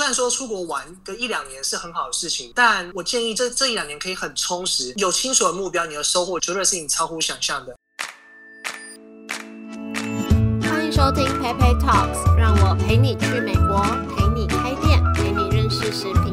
虽然说出国玩个一两年是很好的事情，但我建议这这一两年可以很充实，有清楚的目标，你的收获绝对是你超乎想象的。欢迎收听 PayPay Talks，让我陪你去美国，陪你开店，陪你认识食品，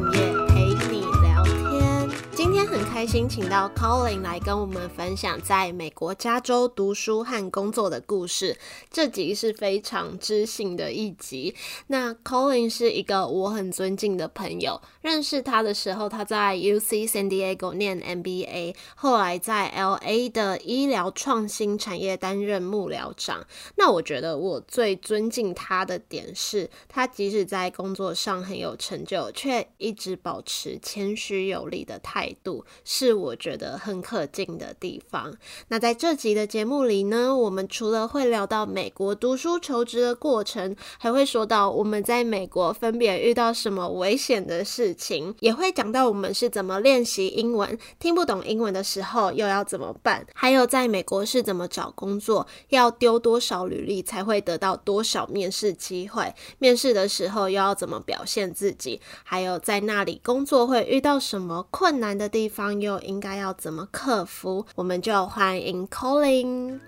很开心，请到 Colin 来跟我们分享在美国加州读书和工作的故事。这集是非常知性的一集。那 Colin 是一个我很尊敬的朋友，认识他的时候，他在 UC San Diego 念 MBA，后来在 LA 的医疗创新产业担任幕僚长。那我觉得我最尊敬他的点是，他即使在工作上很有成就，却一直保持谦虚有礼的态度，是我觉得很可敬的地方。那在这集的节目里呢，我们除了会聊到美国读书求职的过程，还会说到我们在美国分别遇到什么危险的事情，也会讲到我们是怎么练习英文，听不懂英文的时候又要怎么办，还有在美国是怎么找工作，要丢多少履历才会得到多少面试机会，面试的时候又要怎么表现自己，还有在那里工作会遇到什么困难的地方，又应该要怎么克服，我们就欢迎 Colin。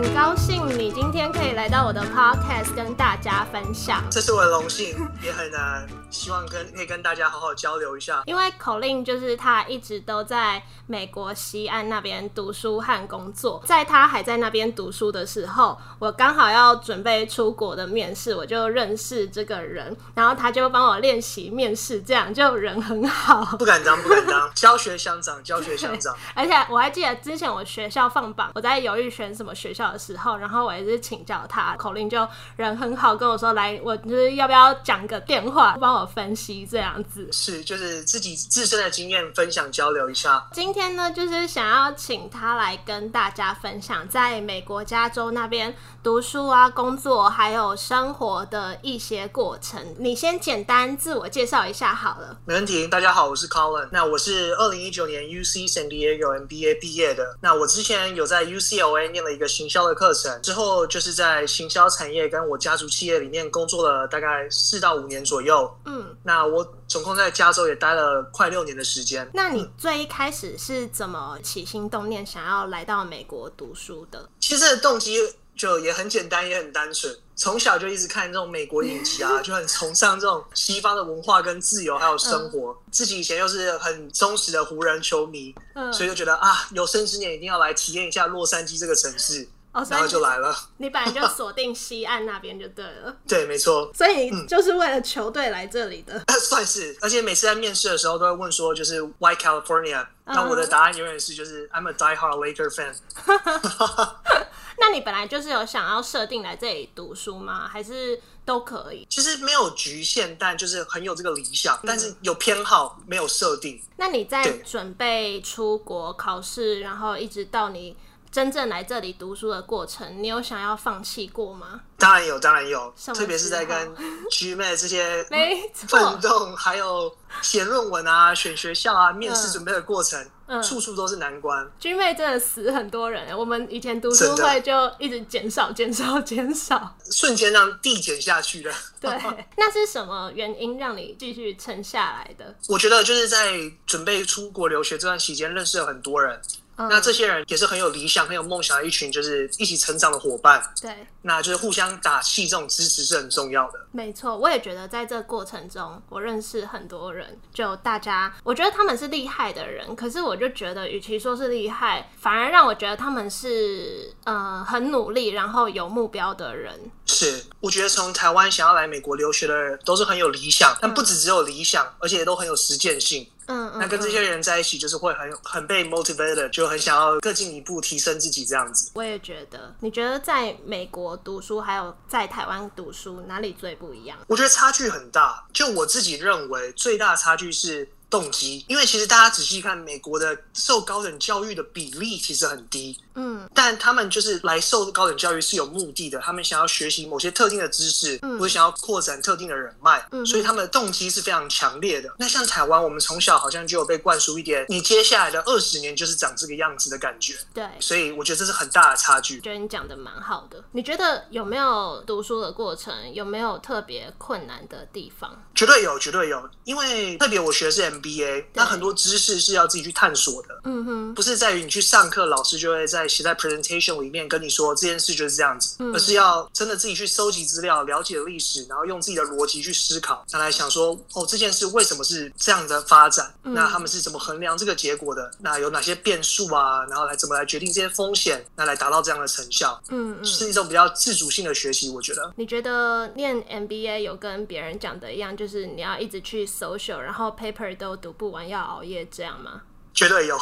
很高兴你今天可以来到我的 podcast 跟大家分享。这是我的荣幸，也很难希望跟可以跟大家好好交流一下。因为口令就是他一直都在美国西岸那边读书和工作，在他还在那边读书的时候，我刚好要准备出国的面试，我就认识这个人，然后他就帮我练习面试，这样就人很好。不敢当，不敢当，教学相长，教学相长。而且我还记得之前我学校放榜，我在犹豫选什么学校的时候，然后我也是请教他，口令就人很好，跟我说来，我就是要不要讲个电话，帮我分析这样子。是，就是自己自身的经验分享交流一下。今天呢，就是想要请他来跟大家分享在美国加州那边读书啊、工作还有生活的一些过程。你先简单自我介绍一下好了。没问题，大家好，我是 Colin。那我是二零一九年 UC San Diego MBA 毕业的。那我之前有在 UCLA 念了一个行销的课程，之后就是在行销产业跟我家族企业里面工作了大概四到五年左右。嗯，那我总共在加州也待了快六年的时间。那你最一开始是怎么起心动念想要来到美国读书的？其实这个动机就也很简单，也很单纯。从小就一直看这种美国影集啊，就很崇尚这种西方的文化跟自由，还有生活。自己以前又是很忠实的湖人球迷，嗯所以就觉得啊，有生之年一定要来体验一下洛杉矶这个城市，哦，所然后以就来了。你本来就锁定西岸那边就对了，对，没错，所以你就是为了球队来这里的。算是。而且每次在面试的时候都会问说，就是 Why California？那我的答案永远是就是 I'm a diehard Laker fan。那你本来就是有想要设定来这里读书吗？还是都可以？其实没有局限，但就是很有这个理想，但是有偏好，没有设定。那你在对准备出国考试，然后一直到你真正来这里读书的过程，你有想要放弃过吗？当然有，当然有特别是在跟 G 妹这些 没奋错，斗，还有写论文啊、选学校啊、面试准备的过程，嗯处处都是难关。军妹真的死很多人欸。我们以前读书会就一直减少、减少、减少。瞬间让递减下去了。对，那是什么原因让你继续撑下来的？我觉得就是在准备出国留学这段期间，认识了很多人。嗯那这些人也是很有理想、很有梦想的一群，就是一起成长的伙伴。对，那就是互相打气，这种支持是很重要的。没错，我也觉得在这个过程中，我认识很多人，就大家，我觉得他们是厉害的人，可是我就觉得，与其说是厉害，反而让我觉得他们是呃很努力，然后有目标的人。是，我觉得从台湾想要来美国留学的人都是很有理想，但不只只有理想，而且都很有实践性。嗯嗯，那跟这些人在一起，就是会很很被 motivated，就很想要更进一步提升自己这样子。我也觉得。你觉得在美国读书，还有在台湾读书，哪里最不一样？我觉得差距很大。就我自己认为，最大的差距是动机，因为其实大家仔细看，美国的受高等教育的比例其实很低，嗯但他们就是来受高等教育是有目的的，他们想要学习某些特定的知识，嗯或者想要扩展特定的人脉，嗯所以他们的动机是非常强烈的。那像台湾，我们从小好像就有被灌输一点，你接下来的二十年就是长这个样子的感觉，对。所以我觉得这是很大的差距。觉得你讲的蛮好的。你觉得有没有读书的过程有没有特别困难的地方？绝对有，绝对有，因为特别我学的是 MBA，那很多知识是要自己去探索的，嗯哼，不是在于你去上课，老师就会在写在 presentation 里面跟你说这件事就是这样子，嗯而是要真的自己去收集资料、了解历史，然后用自己的逻辑去思考，再来想说哦这件事为什么是这样的发展，嗯那他们是怎么衡量这个结果的？那有哪些变数啊？然后来怎么来决定这些风险，那来达到这样的成效，嗯嗯。是一种比较自主性的学习，我觉得。你觉得念 MBA 有跟别人讲的一样，就是你要一直去 social，然后 paper 都读不完，要熬夜这样吗？绝对有，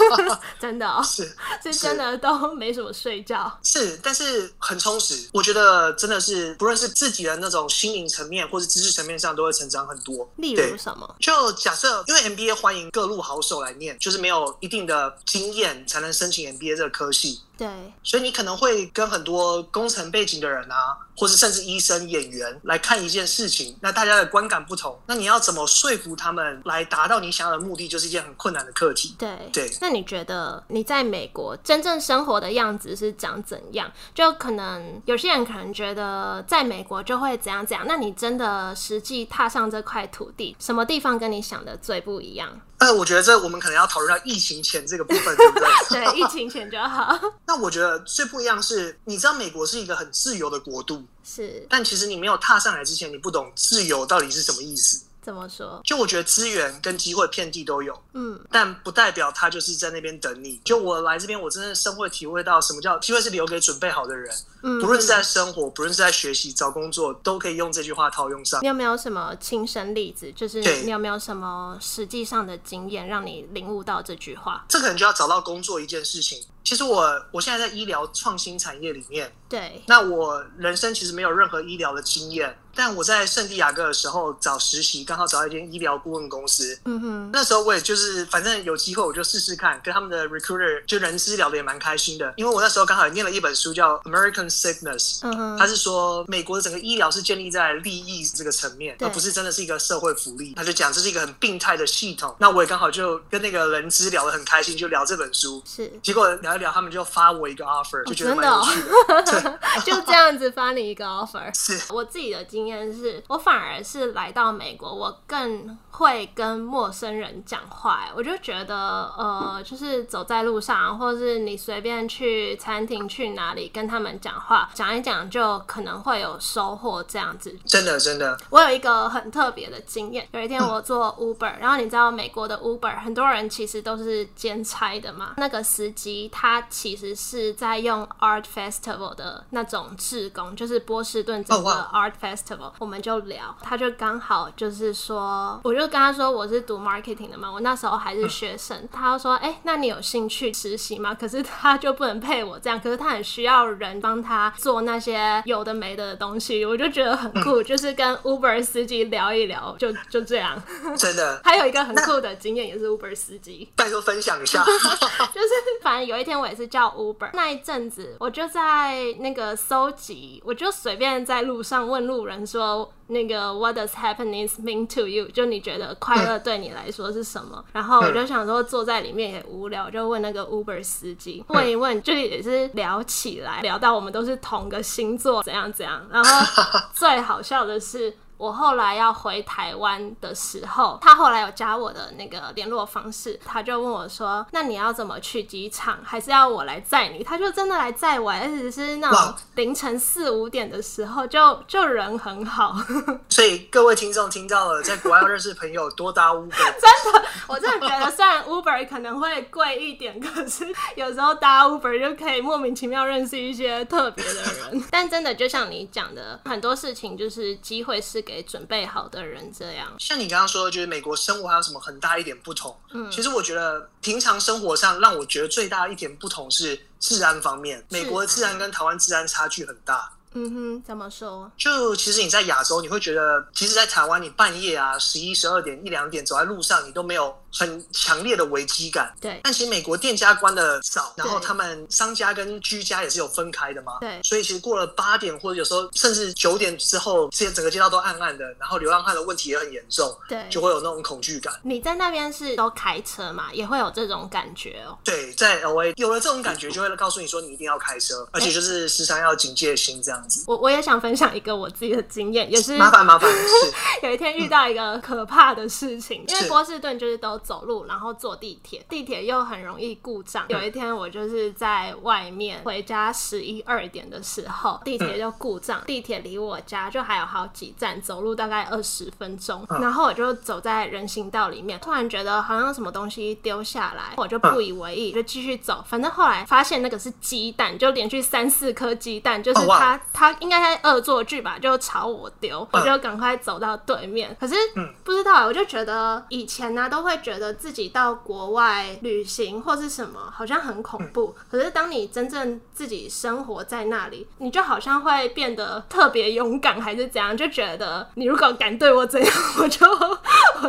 真的、哦，是是真的都没什么睡觉。是，但是很充实。我觉得真的是，不论是自己的那种心灵层面，或是知识层面上，都会成长很多。例如什么？就假设，因为 MBA 欢迎各路好手来念，就是没有一定的经验才能申请 MBA 这个科系，对，所以你可能会跟很多工程背景的人啊，或是甚至医生、演员来看一件事情，那大家的观感不同，那你要怎么说服他们来达到你想要的目的，就是一件很困难的课题。对对那你觉得你在美国真正生活的样子是长怎样？就可能有些人可能觉得在美国就会怎样怎样，那你真的实际踏上这块土地，什么地方跟你想的最不一样？呃，我觉得这我们可能要讨论到疫情前这个部分，对不对？对，疫情前就好。那我觉得最不一样是，你知道美国是一个很自由的国度，是但其实你没有踏上来之前，你不懂自由到底是什么意思。怎么说？就我觉得资源跟机会遍地都有，嗯但不代表他就是在那边等你。就我来这边，我真的深会体会到什么叫机会是留给准备好的人，嗯，不论是在生活，不论是在学习、找工作，都可以用这句话套用上你。有没有什么亲身例子？就是你有没有什么实际上的经验，让你领悟到这句话？这可能就要找到工作一件事情。其实我我现在在医疗创新产业里面，对，那我人生其实没有任何医疗的经验，但我在圣地亚哥的时候找实习，刚好找到一间医疗顾问公司。嗯哼，那时候我也就是反正有机会我就试试看，跟他们的 recruiter 就人资聊的也蛮开心的，因为我那时候刚好也念了一本书叫《American Sickness》。嗯哼，他是说，美国的整个医疗是建立在利益这个层面，而不是真的是一个社会福利。他就讲这是一个很病态的系统。那我也刚好就跟那个人资聊的很开心，就聊这本书。是结果聊一聊，他们就发我一个 offer，就觉得真的哦蛮有趣的。就这样子发你一个 offer。是我自己的经验是，我反而是来到美国，我更会跟陌生人讲话。我就觉得，呃，就是走在路上，或是你随便去餐厅、去哪里跟他们讲话，讲一讲就可能会有收获。这样子，真的真的，我有一个很特别的经验，有一天我做 Uber，、然后你知道美国的 Uber 很多人其实都是兼差的嘛，那个司机他其实是在用 Art Festival 的那种志工，就是波士顿整个哦 Art Festival，、我们就聊，他就刚好就是说，我就跟他说我是读 marketing 的嘛，我那时候还是学生，他就说，哎、那你有兴趣实习吗？可是他就不能配我这样，可是他很需要人帮他做那些有的没的的东西，我就觉得很酷，就是跟 Uber 司机聊一聊，就就这样。真的，还有一个很酷的经验，也是 Uber 司机，拜托分享一下。就是反正有一天我也是叫 Uber，那一阵子我就在那个搜集，我就随便在路上问路人说。那个 What does happiness mean to you？就你觉得快乐对你来说是什么？然后我就想说坐在里面也无聊，就问那个 Uber 司机问一问，就也是聊起来，聊到我们都是同个星座，怎样怎样。然后 最好笑的是。我后来要回台湾的时候，他后来有加我的那个联络方式，他就问我说：“那你要怎么去机场？还是要我来载你？”他就真的来载我，而且是那种凌晨四五点的时候，就就人很好。所以各位听众听到了，在国外要认识朋友，多搭 Uber 真的。我真的觉得，虽然 Uber 可能会贵一点，可是有时候搭 Uber 就可以莫名其妙认识一些特别的人。但真的就像你讲的，很多事情就是机会是给准备好的人这样。像你刚刚说的，就是美国生活还有什么很大一点不同？嗯，其实我觉得平常生活上让我觉得最大的一点不同是治安方面，美国的治安跟台湾治安差距很大。嗯哼，怎么说？就其实你在亚洲，你会觉得，其实，在台湾，你半夜啊，十一、十二点、一两点走在路上，你都没有很强烈的危机感。对，但其实美国店家关的早，然后他们商家跟居家也是有分开的嘛。对所以其实过了八点或者有时候甚至九点之后，这些整个街道都暗暗的，然后流浪汉的问题也很严重，对就会有那种恐惧感。你在那边是都开车嘛，也会有这种感觉哦。对，在 L A 有了这种感觉，就会告诉你说你一定要开车，而且就是时常要警戒心这样子。我我也想分享一个我自己的经验，也是麻烦麻烦，是 有一天遇到一个可怕的事情，因为波士顿就是都走路，然后坐地铁，地铁又很容易故障。有一天我就是在外面回家十一二点的时候，地铁就故障，地铁离我家就还有好几站，走路大概二十分钟。然后我就走在人行道里面，突然觉得好像什么东西丢下来，我就不以为意，就继续走。反正后来发现那个是鸡蛋，就连续三四颗鸡蛋，就是它他应该在恶作剧吧，就朝我丢，我就赶快走到对面。可是不知道，我就觉得以前呢、都会觉得自己到国外旅行或是什么，好像很恐怖。可是当你真正自己生活在那里，你就好像会变得特别勇敢，还是怎样？就觉得你如果敢对我怎样，我就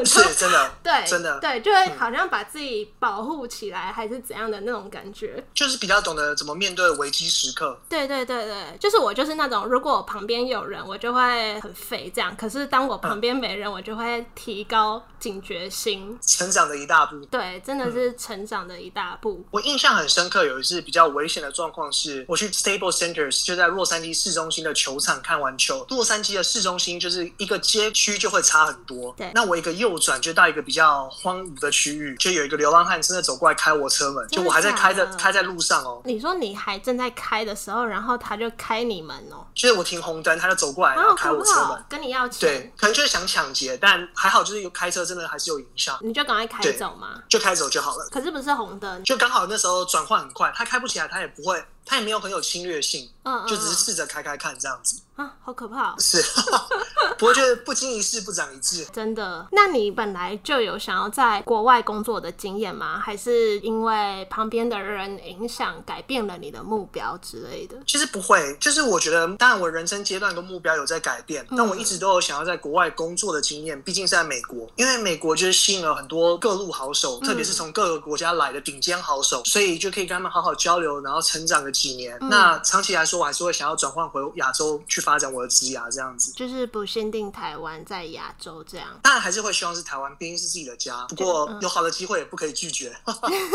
是真的，对，真的对，就会好像把自己保护起来，还是怎样的那种感觉。就是比较懂得怎么面对危机时刻。对对对对，就是我就是那种，如果我旁边有人，我就会很废这样。可是当我旁边没人，我就会提高警觉心。成长的一大步。对，真的是成长的一大步。我印象很深刻，有一次比较危险的状况是，我去 Staples Centers，就在洛杉矶市中心的球场看完球。洛杉矶的市中心就是一个街区就会差很多。对那我一个右转就到一个比较荒芜的区域，就有一个流浪汉真的走过来开我车门，就我还在开着开在路上哦，你说你还正在开的时候，然后他就开你门哦、就是我停红灯，他就走过来然然后后开我车门。跟你要钱，对，可能就是想抢劫，但还好，就是有开车真的还是有影响，你就赶快开走嘛。就开走就好了。可是不是红灯，就刚好那时候转换很快，他开不起来，他也不会，他也没有很有侵略性，嗯嗯，就只是嗯试着开开看这样子。啊，好可怕哦、是，不过就是不经一事不长一智。真的？那你本来就有想要在国外工作的经验吗？还是因为旁边的人影响改变了你的目标之类的？其实不会，就是我觉得，当然我人生阶段跟目标有在改变，但我一直都有想要在国外工作的经验。毕竟是在美国，因为美国就是吸引了很多各路好手，特别是从各个国家来的顶尖好手，所以就可以跟他们好好交流，然后成长个几年。那长期来说，我还是会想要转换回亚洲去发展我的职涯这样子。就是不限定台湾，在亚洲这样。当然还是会希望是台湾，毕竟是自己的家。不过有好的机会也不可以拒绝。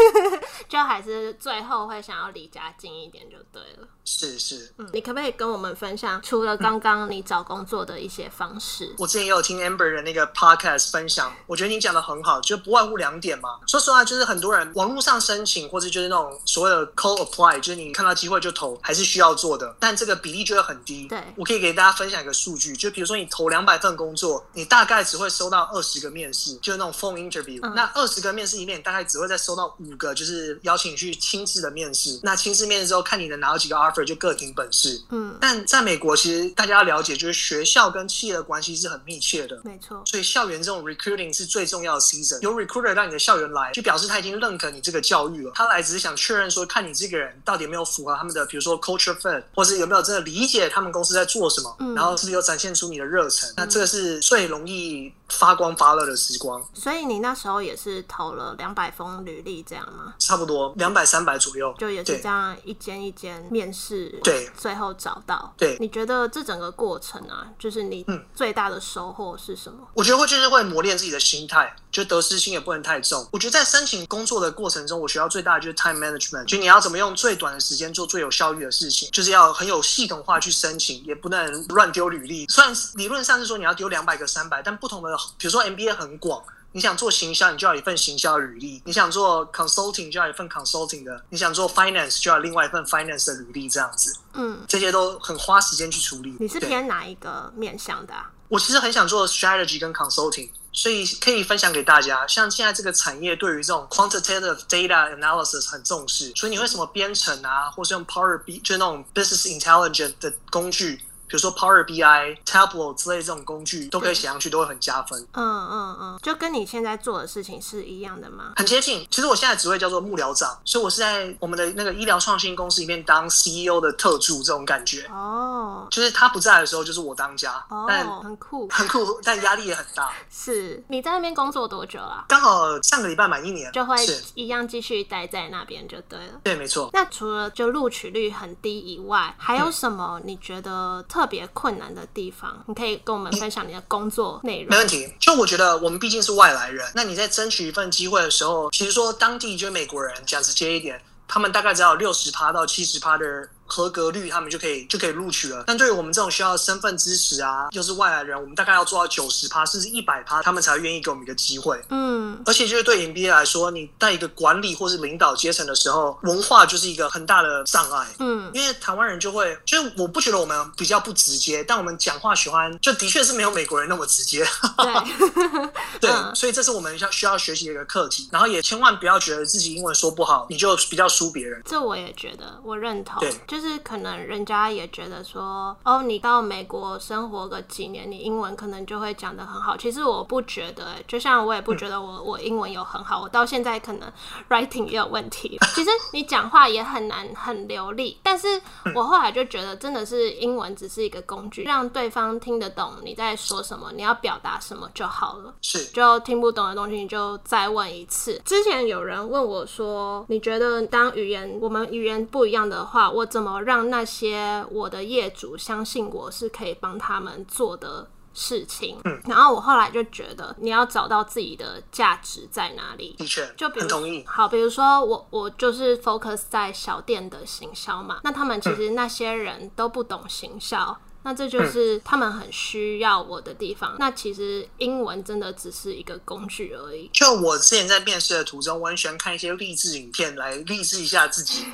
就还是最后会想要离家近一点就对了。是是，嗯，你可不可以跟我们分享，除了刚刚你找工作的一些方式？我之前也有听 Amber 的那个 podcast 分享，我觉得你讲的很好，就不外乎两点嘛。说实话，就是很多人网络上申请，或者就是那种所谓的 call apply，就是你看到机会就投，还是需要做的，但这个比例就会很低。对我可以给大家分享一个数据，就比如说你投两百份工作，你大概只会收到二十个面试，就是那种 phone interview、那二十个面试里面，你大概只会再收到五个，就是邀请你去亲自的面试。那亲自面试之后，看你能拿到几个 offer，就各凭本事。嗯，但在美国，其实大家要了解，就是学校跟企业的关系是很密切的。没错。所以校园这种 recruiting 是最重要的 season。有 recruiter 让你的校园来，就表示他已经认可你这个教育了。他来只是想确认说，看你这个人到底有没有符合他们的，比如说 culture fit，或是有没有真的理解他们公司在做什么，然后是不是有展现出你的热忱。那这个是最容易发光发热的时光，所以你那时候也是投了两百封履历这样吗？差不多两百三百左右。就也是这样一间一间面试，对最后找到。对你觉得这整个过程啊，就是你嗯最大的收获是什么？我觉得会就是会磨练自己的心态，就得失心也不能太重。我觉得在申请工作的过程中，我学到最大的就是 time management，就你要怎么用最短的时间做最有效率的事情，就是要很有系统化去申请，也不能乱丢履历。虽然理论上是说你要丢两百个、三百，但不同的，比如说 MBA 很广。你想做行销，你就要一份行销履历；你想做 consulting，就要一份 consulting 的；你想做 finance，就要另外一份 finance 的履历。这样子，嗯，这些都很花时间去处理。你是对偏哪一个面向的、啊？我其实很想做 strategy 跟 consulting，所以可以分享给大家。像现在这个产业对于这种 quantitative data analysis 很重视，所以你会什么编程啊，或是用 Power B 就是那种 business intelligence 的工具。比如说 Power BI、Tableau 之类这种工具，都可以写上去，都会很加分。嗯嗯嗯，就跟你现在做的事情是一样的吗？很接近。其实我现在职位叫做幕僚长，所以我是在我们的那个医疗创新公司里面当 CEO 的特助，这种感觉。哦就是他不在的时候，就是我当家，但哦，很酷。很酷，但压力也很大。是你在那边工作多久啊？刚好上个礼拜满一年，就会一样继续待在那边就对了。对，没错。那除了就录取率很低以外，还有什么你觉得特特别困难的地方？你可以跟我们分享你的工作内容没。问题。就我觉得我们毕竟是外来人，那你在争取一份机会的时候，其实说当地就美国人，讲直接一点，他们大概只要六十趴到七十趴的合格率，他们就可以就可以录取了。但对于我们这种需要身份支持啊，又是外来人，我们大概要做到九十趴甚至一百趴，他们才愿意给我们一个机会。嗯，而且就是对 MBA 来说，你在一个管理或是领导阶层的时候，文化就是一个很大的障碍。嗯，因为台湾人就会，就是我不觉得我们比较不直接，但我们讲话喜欢，就的确是没有美国人那么直接。对，对，嗯所以这是我们要需要学习的一个课题。然后也千万不要觉得自己英文说不好，你就比较输别人。这我也觉得，我认同对。就是可能人家也觉得说，哦，你到美国生活个几年，你英文可能就会讲得很好。其实我不觉得、欸，就像我也不觉得我、我英文有很好，我到现在可能 writing 也有问题。其实你讲话也很难很流利，但是我后来就觉得，真的是英文只是一个工具，让对方听得懂你在说什么，你要表达什么就好了。是，就听不懂的东西，你就再问一次。之前有人问我说：“你觉得当语言我们语言不一样的话，我怎么让那些我的业主相信我是可以帮他们做的？”事情，嗯然后我后来就觉得你要找到自己的价值在哪里，的确，就比如很同意。好，比如说我我就是 focus 在小店的行销嘛，那他们其嗯实那些人都不懂行销。那这就是他们很需要我的地方。那其实英文真的只是一个工具而已。就我之前在面试的途中，我很喜欢看一些励志影片来励志一下自己。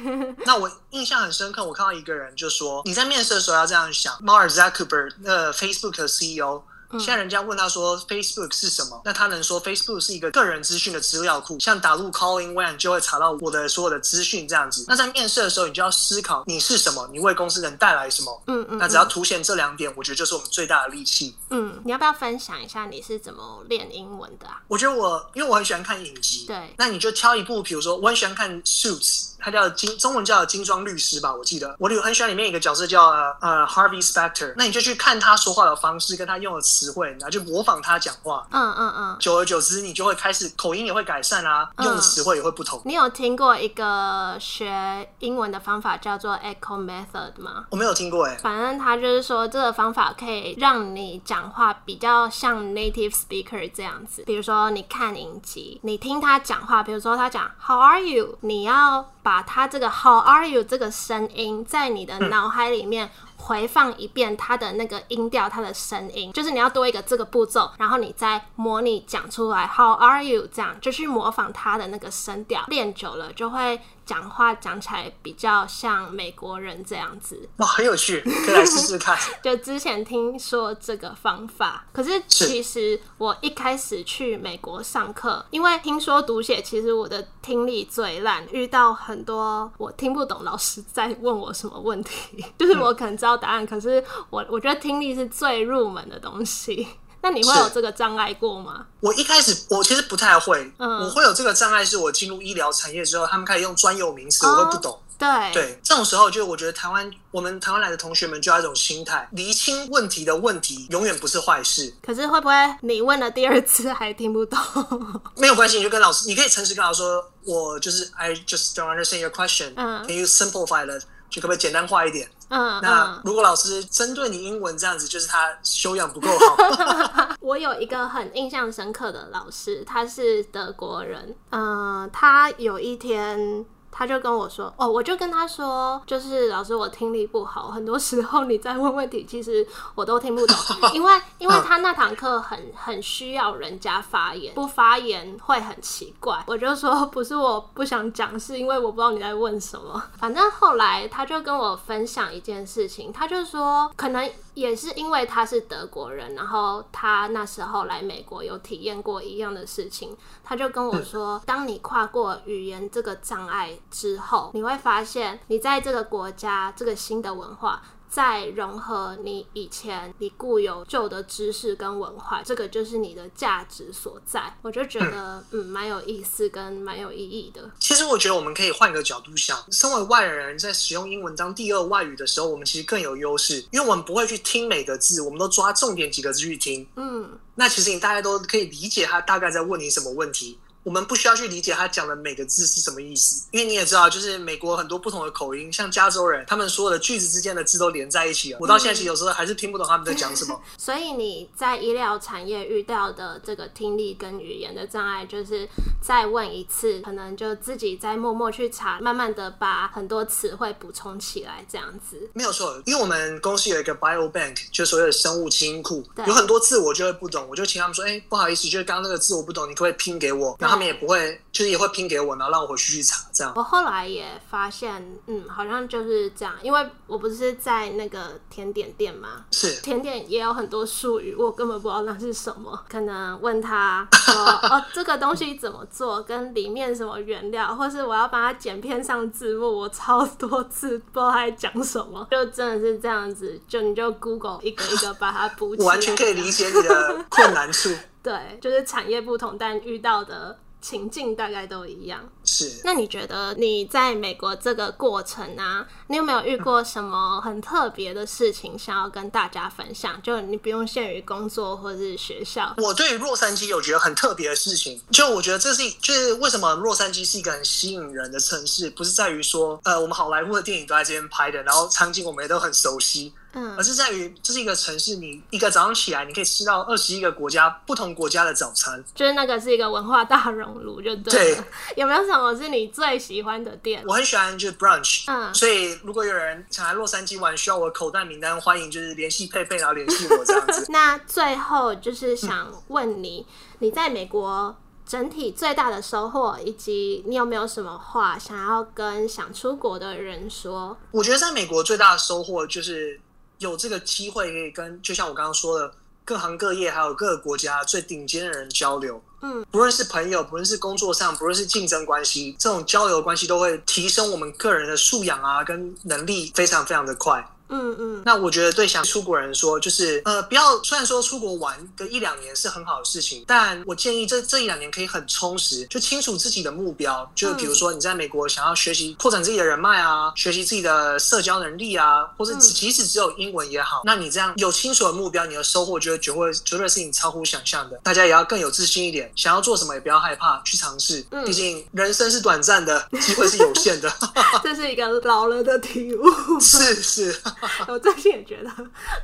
那我印象很深刻，我看到一个人就说：“你在面试的时候要这样想。”Mark Zuckerberg，那，Facebook 的 CEO。现在人家问他说 Facebook 是什么，那他能说 Facebook 是一个个人资讯的资料库，像打入 Calling One 就会查到我的所有的资讯这样子。那在面试的时候，你就要思考你是什么，你为公司能带来什么。嗯嗯那只要凸显这两点，我觉得就是我们最大的利器。嗯，你要不要分享一下你是怎么练英文的啊？我觉得我因为我很喜欢看影集，对那你就挑一部，比如说我很喜欢看 Suits，它叫金中文叫金装律师吧，我记得我有很喜欢里面一个角色叫呃呃 Harvey Specter，那你就去看他说话的方式，跟他用的词汇，然后就模仿他讲话。嗯嗯嗯。久而久之，你就会开始口音也会改善啊，嗯用的词汇也会不同。你有听过一个学英文的方法叫做 Echo Method 吗？我没有听过哎、反正他就是说，这个方法可以让你讲话比较像 native speaker 这样子。比如说，你看影集，你听他讲话，比如说他讲 How are you，你要把他这个 How are you 这个声音在你的脑海里面。回放一遍它的那个音调，它的声音，就是你要多一个这个步骤，然后你再模拟讲出来，How are you？这样就去模仿他的那个声调，练久了就会讲话讲起来比较像美国人这样子。哇，很有趣，可以来试试看。就之前听说这个方法，可是其实我一开始去美国上课，因为听说读写其实我的听力最烂，遇到很多我听不懂老师在问我什么问题，就是我可能知道答案，可是我我觉得听力是最入门的东西。那你会有这个障碍过吗？我一开始我其实不太会，嗯我会有这个障碍，是我进入医疗产业之后，他们开始用专有名词，我会不懂。对对，这种时候就我觉得台湾我们台湾来的同学们就要一种心态，厘清问题的问题永远不是坏事，可是会不会你问了第二次还听不懂？没有关系，你就跟老师，你可以诚实跟老师说，我就是 I just don't understand your question，嗯 can you simplify it？就可不可以简单化一点？嗯那嗯。如果老师针对你英文这样子，就是他修养不够好。我有一个很印象深刻的老师，他是德国人。嗯、他有一天他就跟我说：“哦，我就跟他说，就是老师，我听力不好，很多时候你在问问题，其实我都听不懂，因为因为他那堂课很很需要人家发言，不发言会很奇怪。我就说不是我不想讲，是因为我不知道你在问什么。反正后来他就跟我分享一件事情，他就说可能。”也是因为他是德国人，然后他那时候来美国有体验过一样的事情，他就跟我说，当你跨过语言这个障碍之后，你会发现你在这个国家这个新的文化。再融合你以前你固有旧的知识跟文化，这个就是你的价值所在。我就觉得嗯蛮有意思跟蛮有意义的。其实我觉得我们可以换个角度想，身为外人在使用英文当第二外语的时候，我们其实更有优势，因为我们不会去听每个字，我们都抓重点几个字去听。嗯，那其实你大家都可以理解他大概在问你什么问题。我们不需要去理解他讲的每个字是什么意思，因为你也知道，就是美国很多不同的口音，像加州人，他们所有的句子之间的字都连在一起了。我到现在其实有时候还是听不懂他们在讲什么。所以你在医疗产业遇到的这个听力跟语言的障碍，就是再问一次，可能就自己再默默去查，慢慢的把很多词汇补充起来，这样子。没有错，因为我们公司有一个 bio bank，就所谓的生物基因库，有很多字我就会不懂，我就请他们说，哎，不好意思，就是刚刚那个字我不懂，你可不可以拼给我？然后他们也不会。就是也会拼给我，然后让我回去去查，这样。我后来也发现，嗯，好像就是这样，因为我不是在那个甜点店嘛，是甜点也有很多术语，我根本不知道那是什么。可能问他说，哦，这个东西怎么做，跟里面什么原料，或是我要帮他剪片上字幕，我超多次不知道他讲什么，就真的是这样子，就你就 Google 一个一个把它补起来。完全可以理解你的困难处。对，就是产业不同，但遇到的。情境大概都一样，是。那你觉得你在美国这个过程啊，你有没有遇过什么很特别的事情想要跟大家分享？就你不用限于工作或者是学校。我对洛杉矶有觉得很特别的事情，就我觉得这是就是为什么洛杉矶是一个很吸引人的城市，不是在于说呃我们好莱坞的电影都在这边拍的，然后场景我们也都很熟悉。而是在于，这是一个城市，你一个早上起来，你可以吃到二十一个国家不同国家的早餐，就是那个是一个文化大熔炉，就对。有没有什么是你最喜欢的店？我很喜欢就是 brunch，嗯，所以如果有人想来洛杉矶玩，需要我口袋名单，欢迎就是联系佩佩，然后联系我这样子。那最后就是想问你，你在美国整体最大的收获，以及你有没有什么话想要跟想出国的人说？我觉得在美国最大的收获就是。有这个机会可以跟，就像我刚刚说的，各行各业还有各个国家最顶尖的人交流。嗯，不论是朋友，不论是工作上，不论是竞争关系，这种交流关系都会提升我们个人的素养啊，跟能力非常非常的快。嗯嗯，那我觉得对想出国人说，就是呃，不要虽然说出国玩个一两年是很好的事情，但我建议这这一两年可以很充实，就清楚自己的目标。就比如说你在美国想要学习扩展自己的人脉啊，学习自己的社交能力啊，或者即使只有英文也好，那你这样有清楚的目标，你的收获就会绝会绝对是你超乎想象的。大家也要更有自信一点，想要做什么也不要害怕去尝试，毕竟人生是短暂的，机会是有限的。这是一个老了的体悟。是 是。我最近也觉得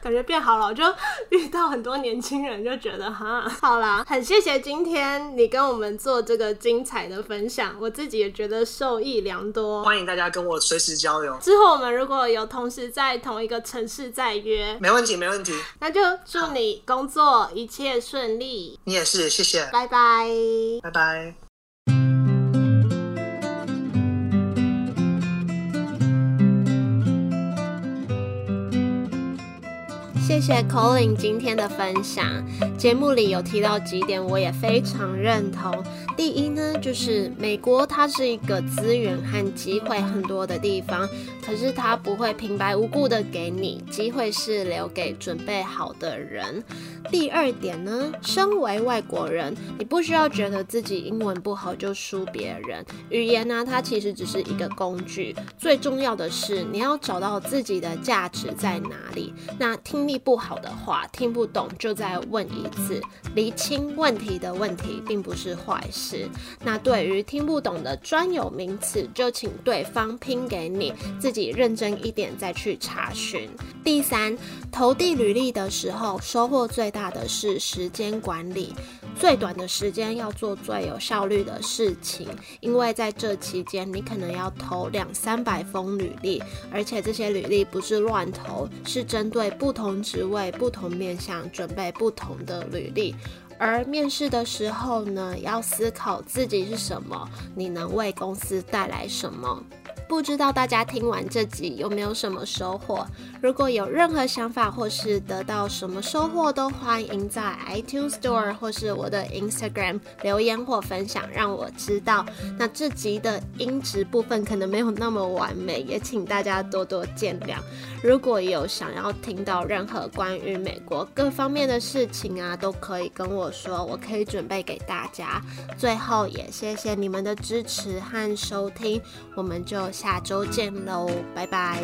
感觉变好了，我就遇到很多年轻人，就觉得哈，好啦，很谢谢今天你跟我们做这个精彩的分享，我自己也觉得受益良多。欢迎大家跟我随时交流。之后我们如果有同时在同一个城市再约，没问题，没问题。那就祝你工作一切顺利。你也是，谢谢。拜拜，拜拜。谢谢 Colin 今天的分享。节目里有提到几点，我也非常认同。第一呢，就是美国它是一个资源和机会很多的地方，可是它不会平白无故的给你机会，是留给准备好的人。第二点呢，身为外国人，你不需要觉得自己英文不好就输别人。语言呢，它其实只是一个工具，最重要的是你要找到自己的价值在哪里。那听力不好的话，听不懂就再问一次，厘清问题的问题并不是坏事。那对于听不懂的专有名词，就请对方拼给你，自己认真一点再去查询。第三，投递履历的时候，收获最大。的是时间管理，最短的时间要做最有效率的事情，因为在这期间你可能要投两三百封履历，而且这些履历不是乱投，是针对不同职位、不同面向准备不同的履历。而面试的时候呢，要思考自己是什么，你能为公司带来什么。不知道大家听完这集有没有什么收获？如果有任何想法或是得到什么收获，都欢迎在 iTunes Store 或是我的 Instagram 留言或分享，让我知道。那这集的音质部分可能没有那么完美，也请大家多多见谅。如果有想要听到任何关于美国各方面的事情啊，都可以跟我说，我可以准备给大家。最后也谢谢你们的支持和收听，我们就。下周见喽，拜拜。